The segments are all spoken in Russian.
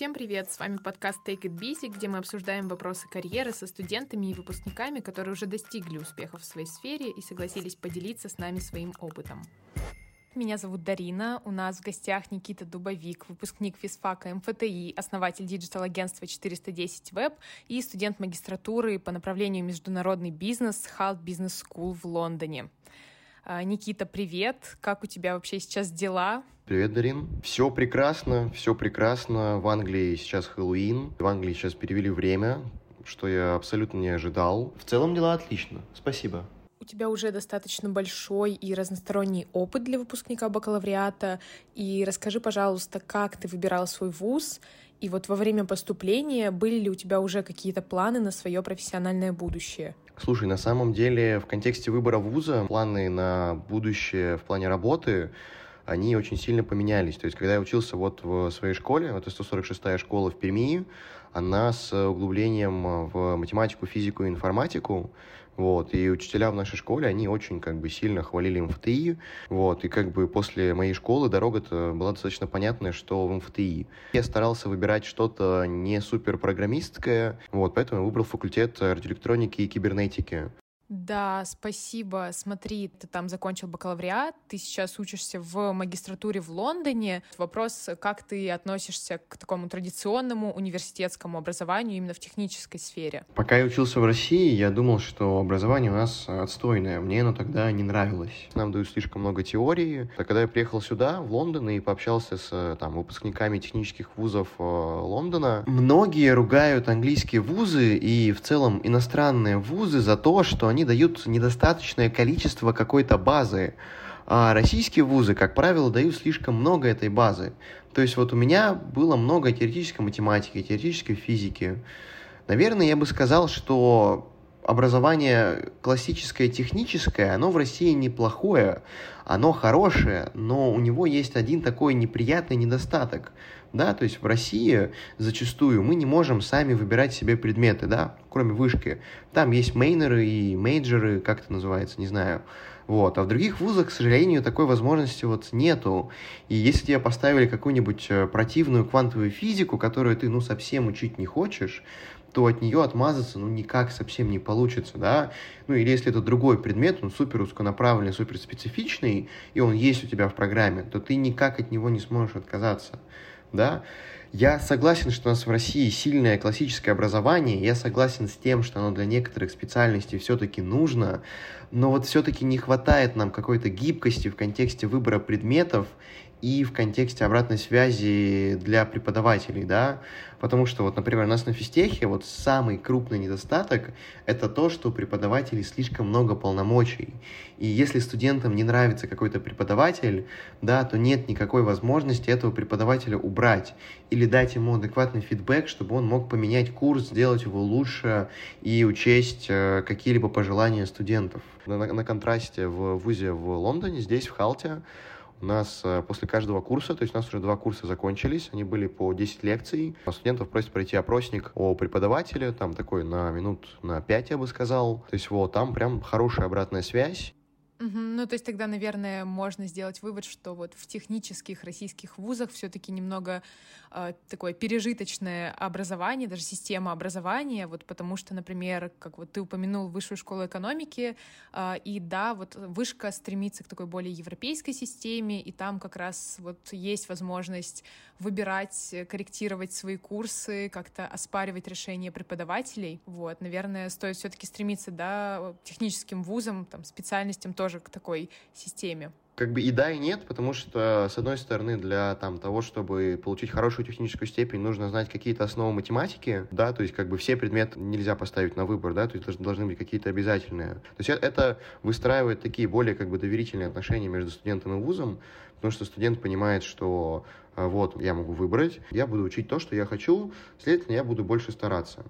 Всем привет! С вами подкаст Take It Busy, где мы обсуждаем вопросы карьеры со студентами и выпускниками, которые уже достигли успехов в своей сфере и согласились поделиться с нами своим опытом. Меня зовут Дарина. У нас в гостях Никита Дубовик, выпускник физфака МФТИ, основатель digital-агентства 410 Web и студент магистратуры по направлению международный бизнес Hult Business School в Лондоне. А, Никита, привет! Как у тебя вообще сейчас дела? Привет, Дарин. Все прекрасно, все прекрасно. В Англии сейчас Хэллоуин. В Англии сейчас перевели время, что я абсолютно не ожидал. В целом дела отлично. Спасибо у тебя уже достаточно большой и разносторонний опыт для выпускника бакалавриата. И расскажи, пожалуйста, как ты выбирал свой вуз, и вот во время поступления были ли у тебя уже какие-то планы на свое профессиональное будущее? Слушай, на самом деле в контексте выбора вуза планы на будущее в плане работы они очень сильно поменялись. То есть, когда я учился вот в своей школе, это 146-я школа в Перми, она с углублением в математику, физику и информатику, вот, и учителя в нашей школе, они очень как бы сильно хвалили МФТИ, вот, и как бы после моей школы дорога-то была достаточно понятная, что в МФТИ. Я старался выбирать что-то не супер программистское, вот, поэтому я выбрал факультет радиоэлектроники и кибернетики. Да, спасибо. Смотри, ты там закончил бакалавриат, ты сейчас учишься в магистратуре в Лондоне. Вопрос, как ты относишься к такому традиционному университетскому образованию именно в технической сфере? Пока я учился в России, я думал, что образование у нас отстойное. Мне оно тогда не нравилось. Нам дают слишком много теории. А когда я приехал сюда, в Лондон, и пообщался с там, выпускниками технических вузов э, Лондона, многие ругают английские вузы и в целом иностранные вузы за то, что они они дают недостаточное количество какой-то базы. А российские вузы, как правило, дают слишком много этой базы. То есть вот у меня было много теоретической математики, теоретической физики. Наверное, я бы сказал, что образование классическое, техническое, оно в России неплохое, оно хорошее, но у него есть один такой неприятный недостаток. Да, то есть в России зачастую мы не можем сами выбирать себе предметы, да, кроме вышки. Там есть мейнеры и мейджеры, как это называется, не знаю. Вот. А в других вузах, к сожалению, такой возможности вот нету. И если тебе поставили какую-нибудь э, противную квантовую физику, которую ты, ну, совсем учить не хочешь, то от нее отмазаться, ну, никак совсем не получится, да. Ну, или если это другой предмет, он супер узконаправленный, супер специфичный, и он есть у тебя в программе, то ты никак от него не сможешь отказаться, да. Я согласен, что у нас в России сильное классическое образование, я согласен с тем, что оно для некоторых специальностей все-таки нужно, но вот все-таки не хватает нам какой-то гибкости в контексте выбора предметов и в контексте обратной связи для преподавателей, да, потому что вот, например, у нас на физтехе вот самый крупный недостаток — это то, что у преподавателей слишком много полномочий, и если студентам не нравится какой-то преподаватель, да, то нет никакой возможности этого преподавателя убрать или дать ему адекватный фидбэк, чтобы он мог поменять курс, сделать его лучше и учесть э, какие-либо пожелания студентов. На, на контрасте в ВУЗе в Лондоне, здесь, в Халте, у нас э, после каждого курса, то есть у нас уже два курса закончились, они были по 10 лекций. Студентов просят пройти опросник о преподавателе, там такой на минут на 5, я бы сказал. То есть вот там прям хорошая обратная связь. Угу. Ну, то есть тогда, наверное, можно сделать вывод, что вот в технических российских вузах все-таки немного э, такое пережиточное образование, даже система образования, вот потому что, например, как вот ты упомянул высшую школу экономики, э, и да, вот вышка стремится к такой более европейской системе, и там как раз вот есть возможность выбирать, корректировать свои курсы, как-то оспаривать решения преподавателей. Вот, наверное, стоит все-таки стремиться, да, техническим вузам, там, специальностям тоже тоже к такой системе? Как бы и да, и нет, потому что, с одной стороны, для там, того, чтобы получить хорошую техническую степень, нужно знать какие-то основы математики, да, то есть как бы все предметы нельзя поставить на выбор, да, то есть должны быть какие-то обязательные. То есть это выстраивает такие более как бы доверительные отношения между студентом и вузом, потому что студент понимает, что а, вот, я могу выбрать, я буду учить то, что я хочу, следовательно, я буду больше стараться.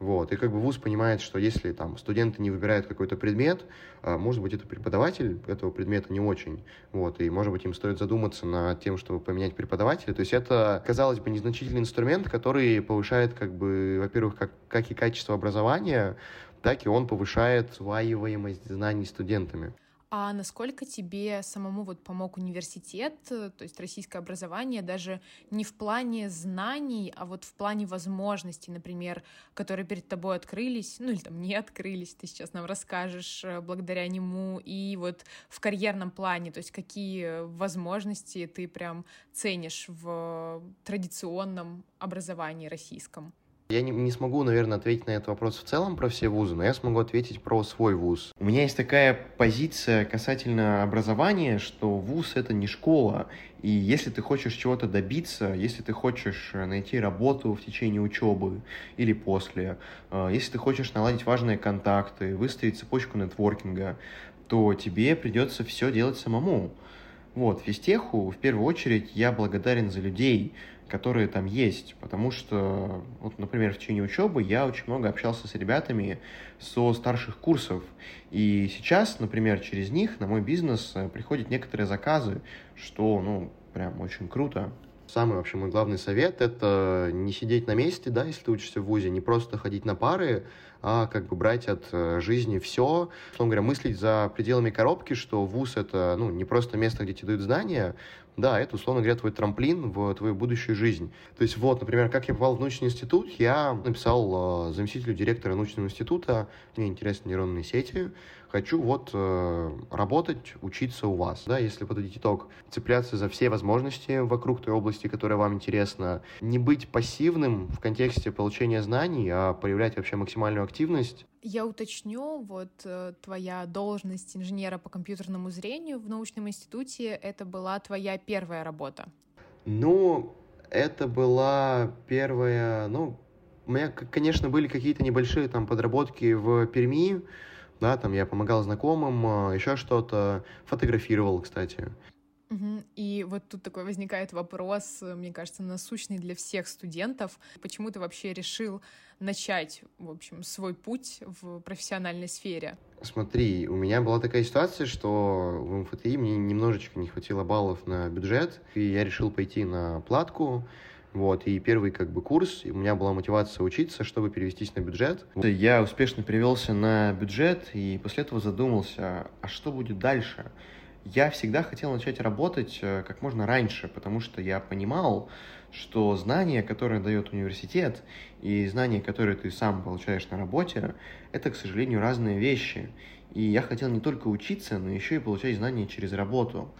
Вот. И как бы вуз понимает, что если там студенты не выбирают какой-то предмет, а, может быть, это преподаватель этого предмета не очень. Вот. И, может быть, им стоит задуматься над тем, чтобы поменять преподавателя. То есть это, казалось бы, незначительный инструмент, который повышает, как бы, во-первых, как, как и качество образования, так и он повышает усваиваемость знаний студентами. А насколько тебе самому вот помог университет, то есть российское образование, даже не в плане знаний, а вот в плане возможностей, например, которые перед тобой открылись, ну или там не открылись, ты сейчас нам расскажешь э, благодаря нему, и вот в карьерном плане, то есть какие возможности ты прям ценишь в традиционном образовании российском? Я не, не смогу, наверное, ответить на этот вопрос в целом про все вузы, но я смогу ответить про свой вуз. У меня есть такая позиция касательно образования, что вуз — это не школа, и если ты хочешь чего-то добиться, если ты хочешь э, найти работу в течение учебы или после, э, если ты хочешь наладить важные контакты, выстроить цепочку нетворкинга, то тебе придется все делать самому. Вот, физтеху, в первую очередь, я благодарен за людей, которые там есть, потому что, вот, например, в течение учебы я очень много общался с ребятами со старших курсов, и сейчас, например, через них на мой бизнес э, приходят некоторые заказы, что, ну, прям очень круто. Самый вообще мой главный совет — это не сидеть на месте, да, если ты учишься в ВУЗе, не просто ходить на пары, а как бы брать от э, жизни все, условно говоря, мыслить за пределами коробки, что ВУЗ — это, ну, не просто место, где тебе дают знания, да, это, условно говоря, твой трамплин в твою будущую жизнь. То есть вот, например, как я попал в научный институт, я написал э, заместителю директора научного института, мне интересны нейронные сети, хочу вот э, работать, учиться у вас, да, если подводить итог, цепляться за все возможности вокруг той области, которая вам интересна, не быть пассивным в контексте получения знаний, а проявлять вообще максимальную активность. Я уточню, вот э, твоя должность инженера по компьютерному зрению в научном институте, это была твоя первая работа? Ну, это была первая, ну, у меня, конечно, были какие-то небольшие там подработки в Перми, да, там я помогал знакомым, а, еще что-то, фотографировал, кстати. Угу. И вот тут такой возникает вопрос, мне кажется, насущный для всех студентов. Почему ты вообще решил начать, в общем, свой путь в профессиональной сфере? Смотри, у меня была такая ситуация, что в МФТИ мне немножечко не хватило баллов на бюджет, и я решил пойти на платку, вот, и первый как бы курс, у меня была мотивация учиться, чтобы перевестись на бюджет. Я успешно перевелся на бюджет, и после этого задумался, а что будет дальше? Я всегда хотел начать работать э, как можно раньше, потому что я понимал, что знания, которые дает университет, и знания, которые ты сам получаешь на работе, это, к сожалению, разные вещи. И я хотел не только учиться, но еще и получать знания через работу.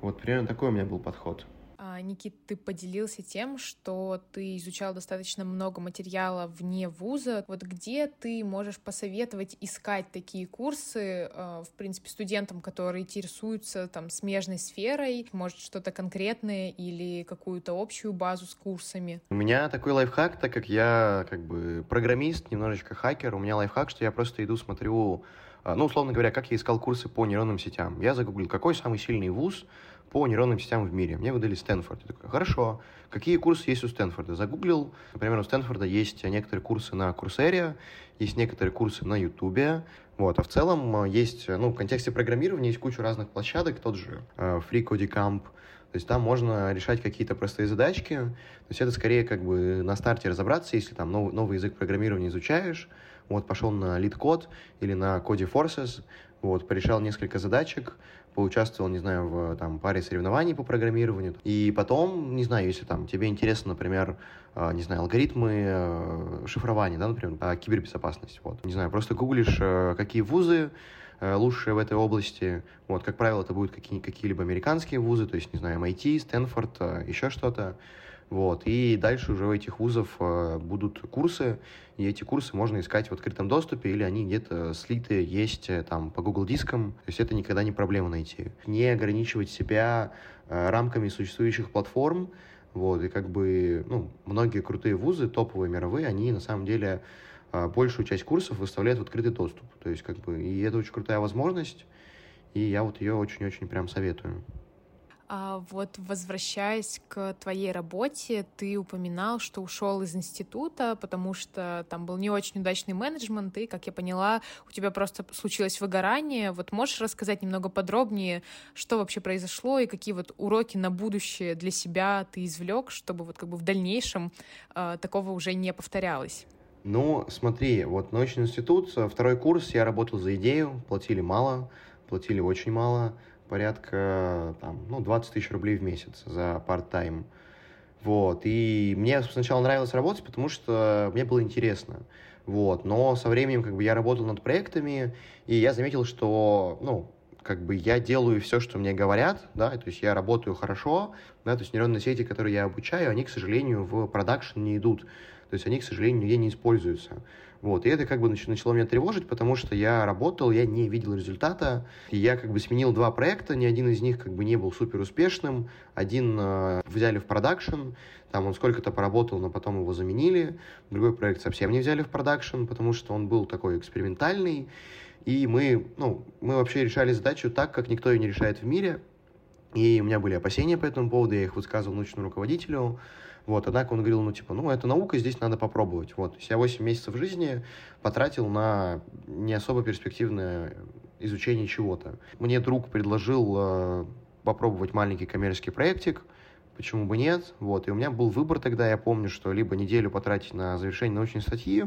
Вот примерно такой у меня был подход. А, Никит, ты поделился тем, что ты изучал достаточно много материала вне вуза. Вот где ты можешь посоветовать искать такие курсы, а, в принципе, студентам, которые интересуются там смежной сферой, может, что-то конкретное или какую-то общую базу с курсами? У меня такой лайфхак, так как я как бы программист, немножечко хакер, у меня лайфхак, что я просто иду, смотрю а, ну, условно говоря, как я искал курсы по нейронным сетям. Я загуглил, какой самый сильный вуз по нейронным сетям в мире. Мне выдали Стэнфорд. Я такой, хорошо, какие курсы есть у Стэнфорда? Загуглил, например, у Стэнфорда есть некоторые курсы на Курсере, есть некоторые курсы на Ютубе, вот, а в целом э, есть, ну, в контексте программирования есть куча разных площадок, тот же э, Free Camp, то есть там можно решать какие-то простые задачки. То есть это скорее как бы на старте разобраться, если там новый, новый язык программирования изучаешь, вот пошел на LeetCode или на Codeforces, вот, порешал несколько задачек, поучаствовал, не знаю, в там, паре соревнований по программированию. И потом, не знаю, если там тебе интересно, например, э, не знаю, алгоритмы э, шифрования, да, например, э, кибербезопасность, вот, не знаю, просто гуглишь, э, какие вузы э, лучшие в этой области, вот, как правило, это будут какие- какие-либо американские вузы, то есть, не знаю, MIT, Стэнфорд, э, еще что-то, вот. И дальше уже у этих вузов э, будут курсы, и эти курсы можно искать в открытом доступе, или они где-то слиты есть э, там по Google дискам. То есть это никогда не проблема найти. Не ограничивать себя э, рамками существующих платформ, вот, и как бы, ну, многие крутые вузы, топовые мировые, они на самом деле большую часть курсов выставляют в открытый доступ. То есть, как бы, и это очень крутая возможность, и я вот ее очень-очень прям советую. А вот возвращаясь к твоей работе, ты упоминал, что ушел из института, потому что там был не очень удачный менеджмент, и, как я поняла, у тебя просто случилось выгорание. Вот можешь рассказать немного подробнее, что вообще произошло и какие вот уроки на будущее для себя ты извлек, чтобы вот как бы в дальнейшем э, такого уже не повторялось? Ну, смотри, вот научный институт, второй курс, я работал за идею, платили мало, платили очень мало, порядка там, ну, 20 тысяч рублей в месяц за part-time. Вот, и мне сначала нравилось работать, потому что мне было интересно. Вот, но со временем как бы я работал над проектами, и я заметил, что, ну, как бы я делаю все, что мне говорят, да, то есть я работаю хорошо, да, то есть нейронные сети, которые я обучаю, они, к сожалению, в продакшн не идут, то есть они, к сожалению, нигде не используются. Вот, и это как бы начало меня тревожить, потому что я работал, я не видел результата, и я как бы сменил два проекта, ни один из них как бы не был супер успешным, один э, взяли в продакшн, там он сколько-то поработал, но потом его заменили, другой проект совсем не взяли в продакшн, потому что он был такой экспериментальный, и мы, ну, мы вообще решали задачу так, как никто ее не решает в мире, и у меня были опасения по этому поводу, я их высказывал научному руководителю, вот, однако он говорил, ну, типа, ну, это наука, здесь надо попробовать. Вот, я 8 месяцев жизни потратил на не особо перспективное изучение чего-то. Мне друг предложил э, попробовать маленький коммерческий проектик, почему бы нет, вот, и у меня был выбор тогда, я помню, что либо неделю потратить на завершение научной статьи,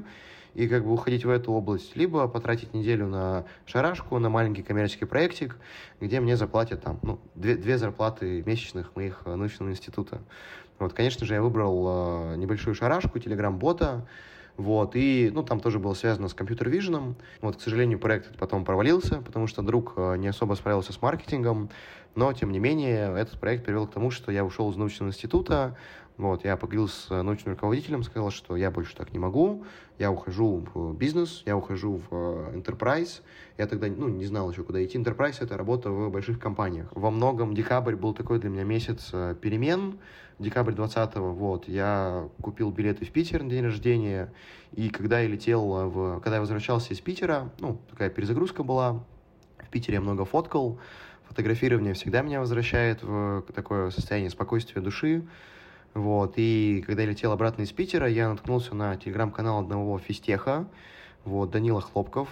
и как бы уходить в эту область, либо потратить неделю на шарашку, на маленький коммерческий проектик, где мне заплатят там, ну, две, две зарплаты месячных моих э, научного института. Вот, конечно же, я выбрал э, небольшую шарашку, телеграм-бота, вот, и, ну, там тоже было связано с компьютер-виженом. Вот, к сожалению, проект потом провалился, потому что друг э, не особо справился с маркетингом, но, тем не менее, этот проект привел к тому, что я ушел из научного института, вот, я поговорил с научным руководителем, сказал, что я больше так не могу, я ухожу в бизнес, я ухожу в э, enterprise. Я тогда, ну, не знал еще, куда идти. Enterprise — это работа в больших компаниях. Во многом декабрь был такой для меня месяц перемен, декабрь 20-го, вот, я купил билеты в Питер на день рождения, и когда я летел в... Когда я возвращался из Питера, ну, такая перезагрузка была, в Питере я много фоткал, фотографирование всегда меня возвращает в такое состояние спокойствия души, вот, и когда я летел обратно из Питера, я наткнулся на телеграм-канал одного физтеха, вот, Данила Хлопков,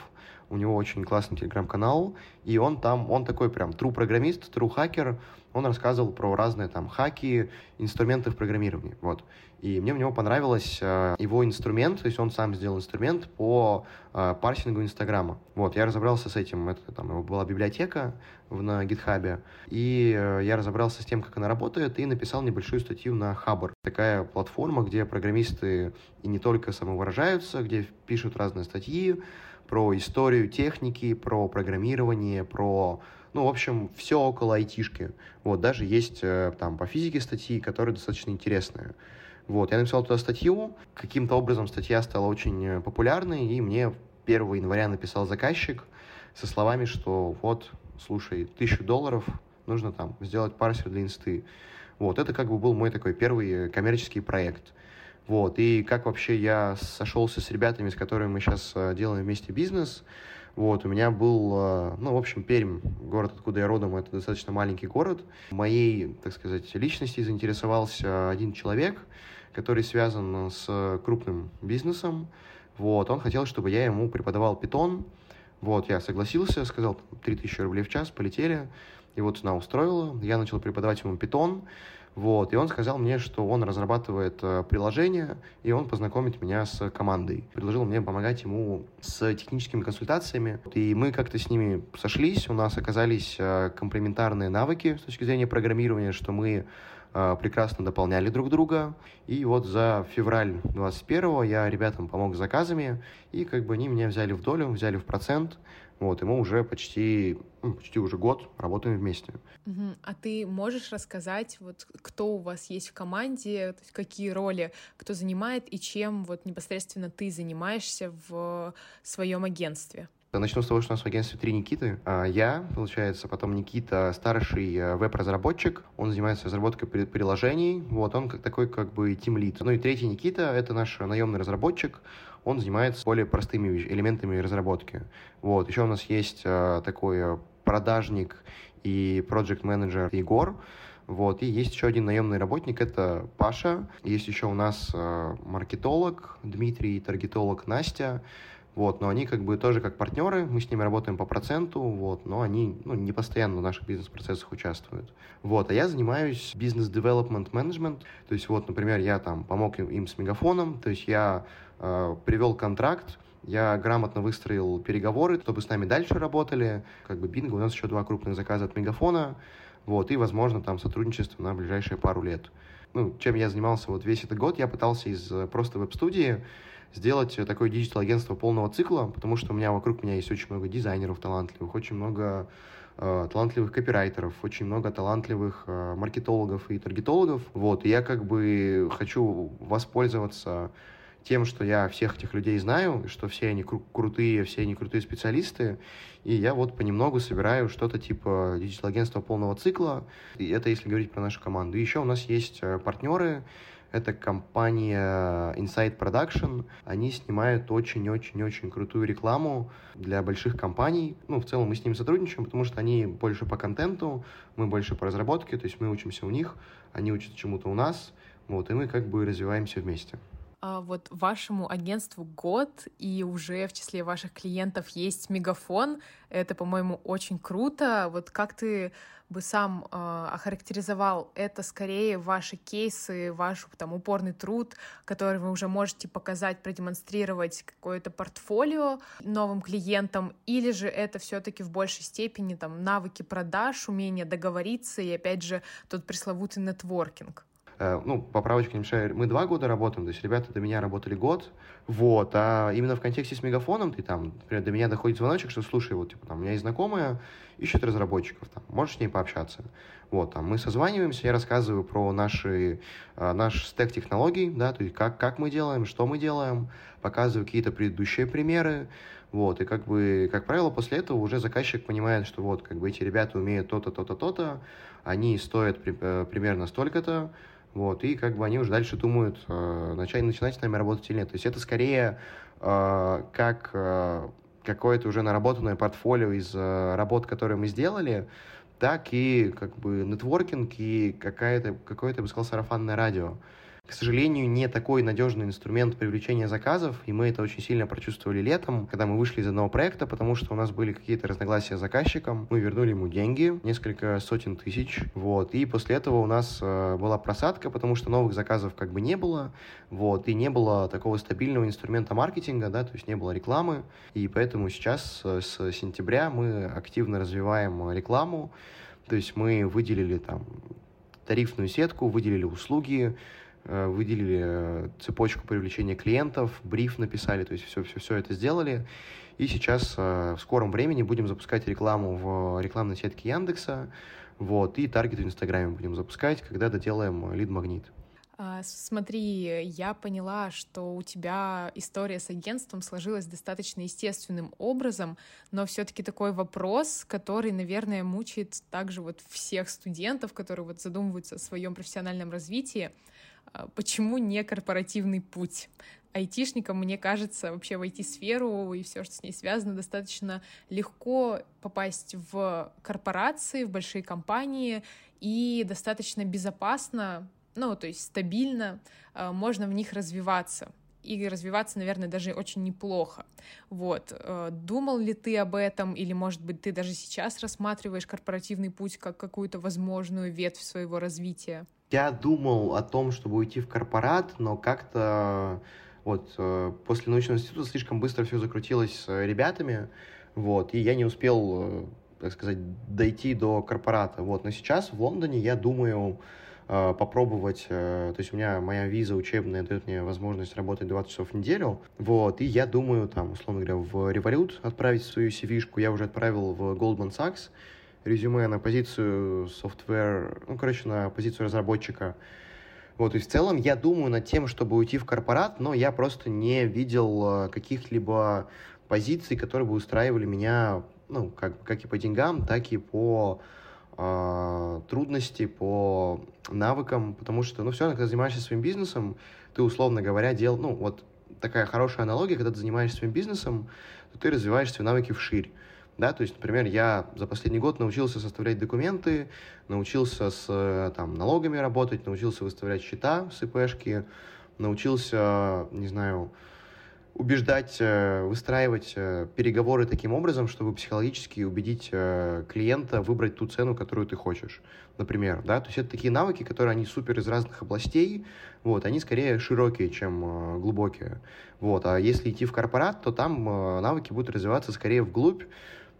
у него очень классный телеграм-канал, и он там, он такой прям true программист, true хакер, он рассказывал про разные там хаки, инструменты в программировании, вот. И мне у него понравилось э, его инструмент, то есть он сам сделал инструмент по э, парсингу Инстаграма. Вот, я разобрался с этим, это там была библиотека в, на гитхабе, и э, я разобрался с тем, как она работает, и написал небольшую статью на Хабр. Такая платформа, где программисты и не только самовыражаются, где пишут разные статьи, про историю техники, про программирование, про ну, в общем, все около айтишки. Вот, даже есть э, там по физике статьи, которые достаточно интересные. Вот, я написал туда статью, каким-то образом статья стала очень э, популярной, и мне 1 января написал заказчик со словами, что вот, слушай, тысячу долларов нужно там сделать парсер для инсты. Вот, это как бы был мой такой первый э, коммерческий проект. Вот, и как вообще я сошелся с ребятами, с которыми мы сейчас делаем вместе бизнес, вот, у меня был, э, ну, в общем, Пермь, город, откуда я родом, это достаточно маленький город. Моей, так сказать, личности заинтересовался один человек, который связан с крупным бизнесом. Вот, он хотел, чтобы я ему преподавал питон. Вот, я согласился, сказал, 3000 рублей в час, полетели. И вот цена устроила. Я начал преподавать ему питон. Вот, и он сказал мне, что он разрабатывает э, приложение, и он познакомит меня с командой. Предложил мне помогать ему с техническими консультациями. И мы как-то с ними сошлись, у нас оказались э, комплементарные навыки с точки зрения программирования, что мы э, прекрасно дополняли друг друга. И вот за февраль 21 я ребятам помог с заказами, и как бы они меня взяли в долю, взяли в процент. Вот, и мы уже почти, ну, почти уже год работаем вместе. Угу. А ты можешь рассказать, вот кто у вас есть в команде, то есть какие роли кто занимает и чем вот непосредственно ты занимаешься в своем агентстве? Начну с того, что у нас в агентстве три Никиты. А, я, получается, потом Никита, старший э, веб-разработчик. Он занимается разработкой приложений. Вот, он как такой как бы тим-лид. Ну и третий Никита, это наш наемный разработчик. Он занимается более простыми элементами разработки. Вот, еще у нас есть э, такой э, продажник и проект менеджер Егор. Вот. И есть еще один наемный работник, это Паша. Есть еще у нас э, маркетолог Дмитрий, таргетолог Настя. Вот, но они как бы тоже как партнеры, мы с ними работаем по проценту, вот, но они ну, не постоянно в наших бизнес-процессах участвуют. Вот, а я занимаюсь бизнес-девелопмент менеджмент, то есть вот, например, я там помог им, с мегафоном, то есть я привел контракт Я грамотно выстроил переговоры, чтобы с нами дальше работали. Как бы бинго, у нас еще два крупных заказа от Мегафона. Вот, и, возможно, там сотрудничество на ближайшие пару лет. Ну, чем я занимался вот весь этот год, я пытался из э, просто веб-студии сделать такое digital-агентство полного цикла, потому что у меня вокруг меня есть очень много дизайнеров талантливых, очень много э, талантливых копирайтеров, очень много талантливых э, маркетологов и таргетологов. Вот, и я как бы хочу воспользоваться тем, что я всех этих людей знаю, что все они кру- крутые, все они крутые специалисты, и я вот понемногу собираю что-то типа digital-агентства полного цикла, и это если говорить про нашу команду. И еще у нас есть э, партнеры, это компания Insight Production. Они снимают очень-очень-очень крутую рекламу для больших компаний. Ну, в целом мы с ними сотрудничаем, потому что они больше по контенту, мы больше по разработке, то есть мы учимся у них, они учатся чему-то у нас, вот, и мы как бы развиваемся вместе. А вот вашему агентству год, и уже в числе ваших клиентов есть мегафон. Это, по-моему, очень круто. Вот как ты бы сам э, охарактеризовал это скорее ваши кейсы, ваш там упорный труд, который вы уже можете показать, продемонстрировать какое-то портфолио новым клиентам, или же это все-таки в большей степени там навыки продаж, умение договориться и опять же тот пресловутый нетворкинг? Э, ну, поправочка не мешает, мы два года работаем, то есть ребята до меня работали год, вот, а именно в контексте с мегафоном ты там, например, до меня доходит звоночек, что, слушай, вот, типа, там, у меня есть знакомая, ищет разработчиков, там, можешь с ней пообщаться. Вот, там, мы созваниваемся, я рассказываю про наши, э, наш стек технологий, да, то есть как, как мы делаем, что мы делаем, показываю какие-то предыдущие примеры, вот, и как бы, как правило, после этого уже заказчик понимает, что вот, как бы эти ребята умеют то-то, то-то, то-то, они стоят при, э, примерно столько-то, вот, и как бы они уже дальше думают, э, начать, начинать с нами работать или нет. То есть это скорее э, как э, какое-то уже наработанное портфолио из э, работ, которые мы сделали, так и как бы нетворкинг и какая-то, какое-то, я бы сказал, сарафанное радио к сожалению, не такой надежный инструмент привлечения заказов, и мы это очень сильно прочувствовали летом, когда мы вышли из одного проекта, потому что у нас были какие-то разногласия с заказчиком, мы вернули ему деньги, несколько сотен тысяч, вот, и после этого у нас э, была просадка, потому что новых заказов как бы не было, вот, и не было такого стабильного инструмента маркетинга, да, то есть не было рекламы, и поэтому сейчас э, с сентября мы активно развиваем рекламу, то есть мы выделили там тарифную сетку, выделили услуги, выделили э, цепочку привлечения клиентов, бриф написали, то есть все, все, все это сделали. И сейчас э, в скором времени будем запускать рекламу в рекламной сетке Яндекса, вот, и таргет в Инстаграме будем запускать, когда доделаем лид-магнит. А, смотри, я поняла, что у тебя история с агентством сложилась достаточно естественным образом, но все-таки такой вопрос, который, наверное, мучает также вот всех студентов, которые вот задумываются о своем профессиональном развитии. А, почему не корпоративный путь? айтишникам, мне кажется, вообще в IT-сферу и все, что с ней связано, достаточно легко попасть в корпорации, в большие компании и достаточно безопасно, ну, то есть стабильно а, можно в них развиваться и развиваться, наверное, даже очень неплохо. Вот. Э, думал ли ты об этом, или, может быть, ты даже сейчас рассматриваешь корпоративный путь как какую-то возможную ветвь своего развития? Я думал о том, чтобы уйти в корпорат, но как-то вот э, после научного института слишком быстро все закрутилось с ребятами, вот, и я не успел, э, так сказать, дойти до корпората, вот, но сейчас в Лондоне я думаю э, попробовать, то есть у меня моя виза учебная дает мне возможность работать 20 часов в неделю, вот, и я думаю, там, условно говоря, в Revolut отправить свою CV-шку, я уже отправил в Goldman Sachs, резюме на позицию software, ну, короче, на позицию разработчика. Вот, и в целом я думаю над тем, чтобы уйти в корпорат, но я просто не видел э, каких-либо позиций, которые бы устраивали меня, ну, как, как и по деньгам, так и по э, трудности, по навыкам, потому что, ну, все равно, когда занимаешься своим бизнесом, ты, условно говоря, дел, ну, вот такая хорошая аналогия, когда ты занимаешься своим бизнесом, то ты развиваешь свои навыки вширь. Да, то есть, например, я за последний год научился составлять документы, научился с э, там, налогами работать, научился выставлять счета с ИПшки, научился, не знаю, убеждать, э, выстраивать э, переговоры таким образом, чтобы психологически убедить клиента выбрать ту цену, которую ты хочешь, например, да, то есть это такие навыки, которые они супер из разных областей, вот, они скорее широкие, чем глубокие, вот, а если идти в корпорат, то там навыки будут развиваться скорее вглубь,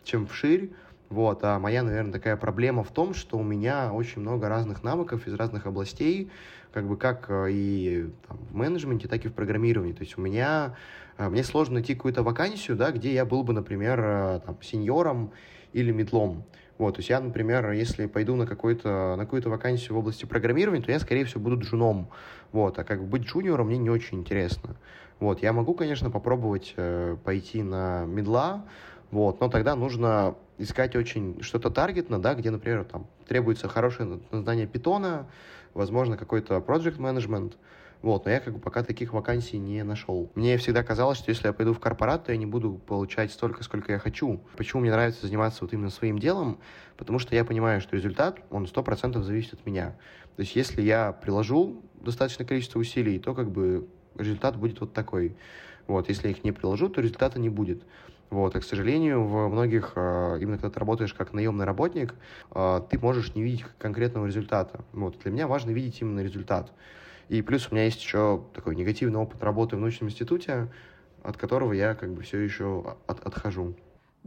чем вширь, вот, а моя, наверное, такая проблема в том, что у меня очень много разных навыков из разных областей, как бы как и там, в менеджменте, так и в программировании. То есть у меня а, мне сложно найти какую-то вакансию, да, где я был бы, например, э, там, сеньором или метлом. Вот, то есть я, например, если пойду на, какую-то, на какую-то вакансию в области программирования, то я, скорее всего, буду джуном. Вот, а как бы быть джуниором мне не очень интересно. Вот, я могу, конечно, попробовать э, пойти на медла, вот, но тогда нужно искать очень что-то таргетно, да, где, например, там требуется хорошее знание питона, возможно, какой-то project management, вот, но я как бы пока таких вакансий не нашел. Мне всегда казалось, что если я пойду в корпорат, то я не буду получать столько, сколько я хочу. Почему мне нравится заниматься вот именно своим делом? Потому что я понимаю, что результат, он 100% зависит от меня. То есть если я приложу достаточное количество усилий, то как бы результат будет вот такой. Вот, если я их не приложу, то результата не будет. Вот, и, к сожалению, в многих, а, именно когда ты работаешь как наемный работник, а, ты можешь не видеть конкретного результата. Вот, для меня важно видеть именно результат. И плюс у меня есть еще такой негативный опыт работы в научном институте, от которого я как бы все еще от, отхожу.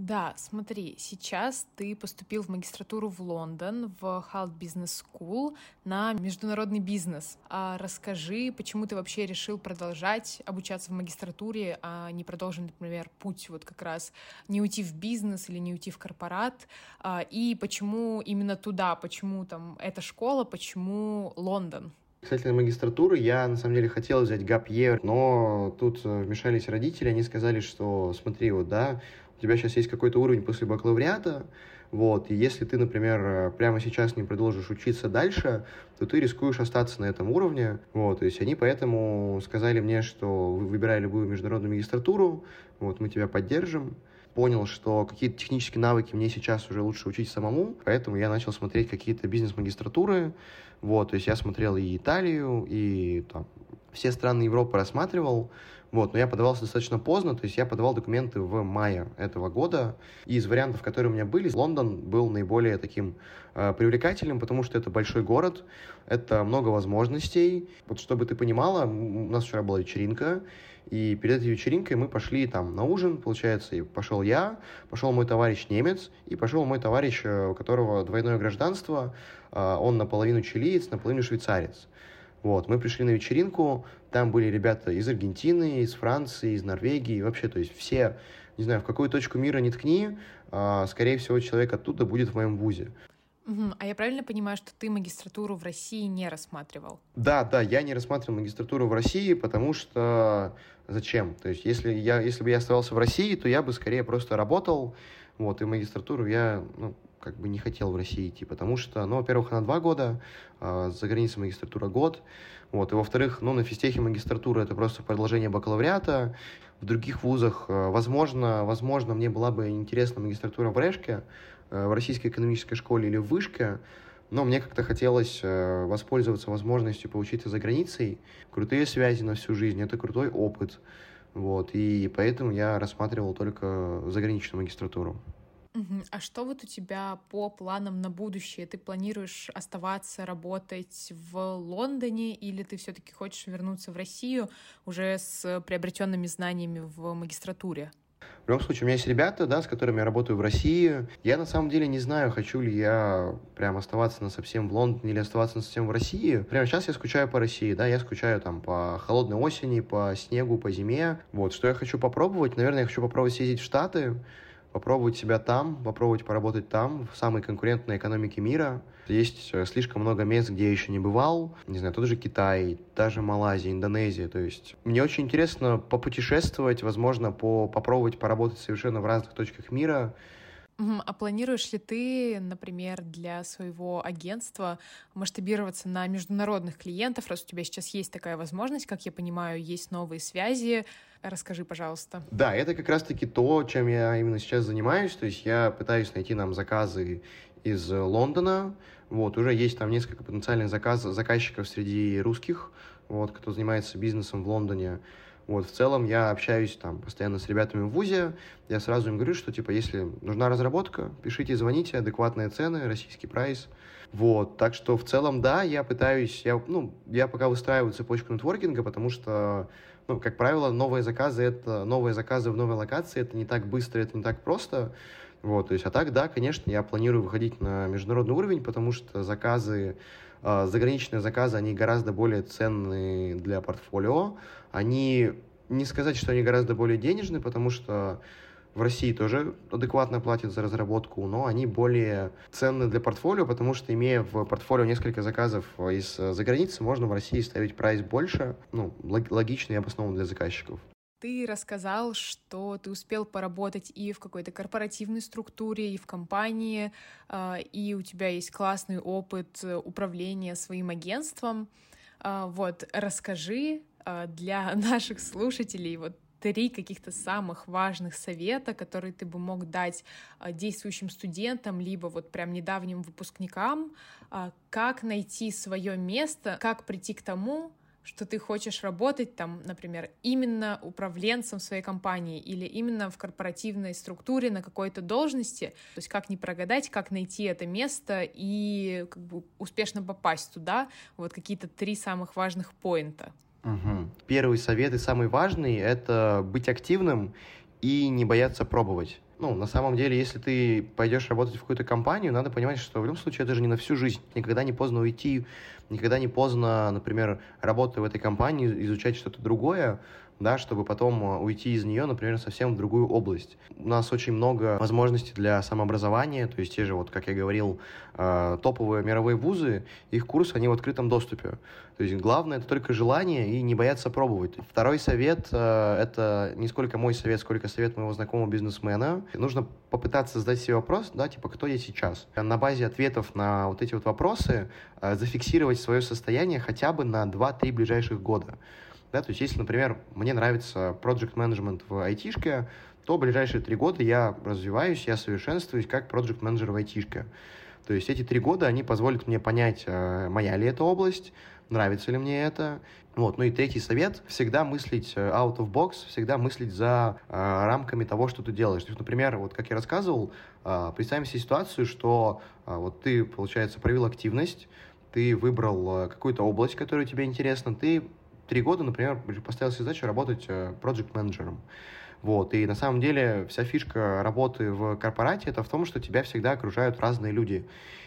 Да, смотри, сейчас ты поступил в магистратуру в Лондон, в Halt Business School на международный бизнес. А расскажи, почему ты вообще решил продолжать обучаться в магистратуре, а не продолжить, например, путь вот как раз не уйти в бизнес или не уйти в корпорат, а, и почему именно туда, почему там эта школа, почему Лондон? Кстати, магистратуры я на самом деле хотел взять гап-ер, но тут э, вмешались родители, они сказали, что смотри, вот, да, у тебя сейчас есть какой-то уровень после бакалавриата, вот, и если ты, например, э, прямо сейчас не продолжишь учиться дальше, то ты рискуешь остаться на этом уровне, вот, то есть они поэтому сказали мне, что выбирай любую международную магистратуру, вот, мы тебя поддержим, понял, что какие-то технические навыки мне сейчас уже лучше учить самому, поэтому я начал смотреть какие-то бизнес-магистратуры, вот, то есть я смотрел и Италию, и там, все страны Европы рассматривал, вот, но я подавался достаточно поздно, то есть я подавал документы в мае этого года, и из вариантов, которые у меня были, Лондон был наиболее таким э, привлекательным, потому что это большой город, это много возможностей. Вот чтобы ты понимала, у нас вчера была вечеринка, и перед этой вечеринкой мы пошли там на ужин, получается, и пошел я, пошел мой товарищ немец, и пошел мой товарищ, э, у которого двойное гражданство, э, он наполовину чилиец, наполовину швейцарец. Вот, мы пришли на вечеринку, там были ребята из Аргентины, из Франции, из Норвегии, вообще, то есть все, не знаю, в какую точку мира не ткни, а, скорее всего, человек оттуда будет в моем вузе. Угу. А я правильно понимаю, что ты магистратуру в России не рассматривал? Да, да, я не рассматривал магистратуру в России, потому что зачем? То есть, если, я, если бы я оставался в России, то я бы скорее просто работал, вот, и магистратуру я, ну, как бы не хотел в России идти, потому что, ну, во-первых, она два года, э, за границей магистратура год, вот, и во-вторых, ну, на физтехе магистратура это просто продолжение бакалавриата, в других вузах, э, возможно, возможно, мне была бы интересна магистратура в Решке, э, в Российской экономической школе или в Вышке, но мне как-то хотелось э, воспользоваться возможностью поучиться за границей, крутые связи на всю жизнь, это крутой опыт, вот, и поэтому я рассматривал только заграничную магистратуру. А что вот у тебя по планам на будущее? Ты планируешь оставаться, работать в Лондоне, или ты все-таки хочешь вернуться в Россию уже с приобретенными знаниями в магистратуре? В любом случае, у меня есть ребята, да, с которыми я работаю в России. Я на самом деле не знаю, хочу ли я прям оставаться на совсем в Лондоне или оставаться на совсем в России. Прямо сейчас я скучаю по России, да, я скучаю там по холодной осени, по снегу, по зиме. Вот, что я хочу попробовать? Наверное, я хочу попробовать съездить в Штаты, попробовать себя там, попробовать поработать там, в самой конкурентной экономике мира. Есть э, слишком много мест, где я еще не бывал. Не знаю, тот же Китай, даже Малайзия, Индонезия. То есть мне очень интересно попутешествовать, возможно, по, попробовать поработать совершенно в разных точках мира. А планируешь ли ты, например, для своего агентства масштабироваться на международных клиентов, раз у тебя сейчас есть такая возможность, как я понимаю, есть новые связи, Расскажи, пожалуйста. Да, это как раз-таки то, чем я именно сейчас занимаюсь. То есть я пытаюсь найти нам заказы из Лондона. Вот, уже есть там несколько потенциальных заказ, заказчиков среди русских, вот, кто занимается бизнесом в Лондоне. Вот, в целом я общаюсь там постоянно с ребятами в ВУЗе, я сразу им говорю, что, типа, если нужна разработка, пишите, звоните, адекватные цены, российский прайс. Вот, так что в целом, да, я пытаюсь, я, ну, я пока выстраиваю цепочку нетворкинга, потому что, ну, как правило, новые заказы, это новые заказы в новой локации, это не так быстро, это не так просто, вот, то есть, а так, да, конечно, я планирую выходить на международный уровень, потому что заказы, заграничные заказы, они гораздо более ценные для портфолио. Они, не сказать, что они гораздо более денежные, потому что в России тоже адекватно платят за разработку, но они более ценны для портфолио, потому что, имея в портфолио несколько заказов из-за границы, можно в России ставить прайс больше, ну, логично и обоснованно для заказчиков. Ты рассказал, что ты успел поработать и в какой-то корпоративной структуре, и в компании, а, и у тебя есть классный опыт управления своим агентством. А, вот, расскажи а, для наших слушателей вот три каких-то самых важных совета, которые ты бы мог дать действующим студентам, либо вот прям недавним выпускникам, как найти свое место, как прийти к тому, что ты хочешь работать там, например, именно управленцем своей компании или именно в корпоративной структуре на какой-то должности, то есть как не прогадать, как найти это место и как бы успешно попасть туда, вот какие-то три самых важных поинта. Угу. Первый совет и самый важный — это быть активным и не бояться пробовать. Ну, на самом деле, если ты пойдешь работать в какую-то компанию, надо понимать, что в любом случае это же не на всю жизнь. Никогда не поздно уйти, никогда не поздно, например, работая в этой компании, изучать что-то другое, да, чтобы потом э, уйти из нее, например, совсем в другую область. У нас очень много возможностей для самообразования, то есть те же, вот, как я говорил, э, топовые мировые вузы, их курсы, они в открытом доступе. То есть главное это только желание и не бояться пробовать. Второй совет э, это не сколько мой совет, сколько совет моего знакомого бизнесмена. Нужно попытаться задать себе вопрос, да, типа, кто я сейчас? На базе ответов на вот эти вот вопросы зафиксировать свое состояние хотя бы на 2-3 ближайших года. Да, то есть, если, например, мне нравится project management в айтишке, то ближайшие три года я развиваюсь, я совершенствуюсь как project менеджер в айтишке. То есть эти три года, они позволят мне понять, э, моя ли эта область, нравится ли мне это. Вот. Ну и третий совет — всегда мыслить э, out of box, всегда мыслить за э, рамками того, что ты делаешь. То есть, например, вот как я рассказывал, представим себе ситуацию, что вот ты, получается, проявил активность, ты выбрал какую-то область, которая тебе интересна, ты три года, например, поставил себе задачу работать э, проект-менеджером. Вот, и на самом деле вся фишка работы в корпорате это в том, что тебя всегда окружают разные люди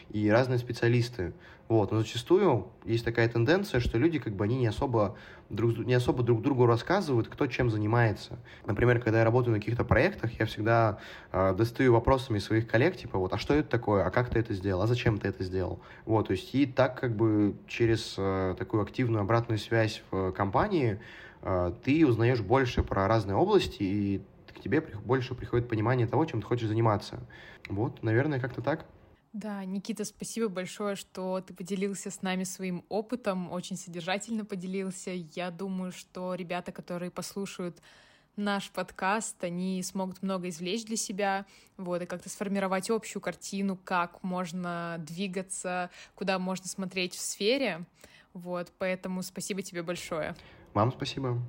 и разные специалисты. Вот, но зачастую есть такая тенденция, что люди как бы они не особо друг, не особо друг другу рассказывают, кто чем занимается. Например, когда я работаю на каких-то проектах, я всегда э, достаю вопросами своих коллег, типа, вот, а что это такое, а как ты это сделал, а зачем ты это сделал? Вот, то есть и так как бы через э, такую активную обратную связь в компании э, ты узнаешь больше про разные области, и к тебе больше приходит понимание того, чем ты хочешь заниматься. Вот, наверное, как-то так. Да, Никита, спасибо большое, что ты поделился с нами своим опытом, очень содержательно поделился. Я думаю, что ребята, которые послушают наш подкаст, они смогут много извлечь для себя, вот, и как-то сформировать общую картину, как можно двигаться, куда можно смотреть в сфере, вот, поэтому спасибо тебе большое. Вам спасибо.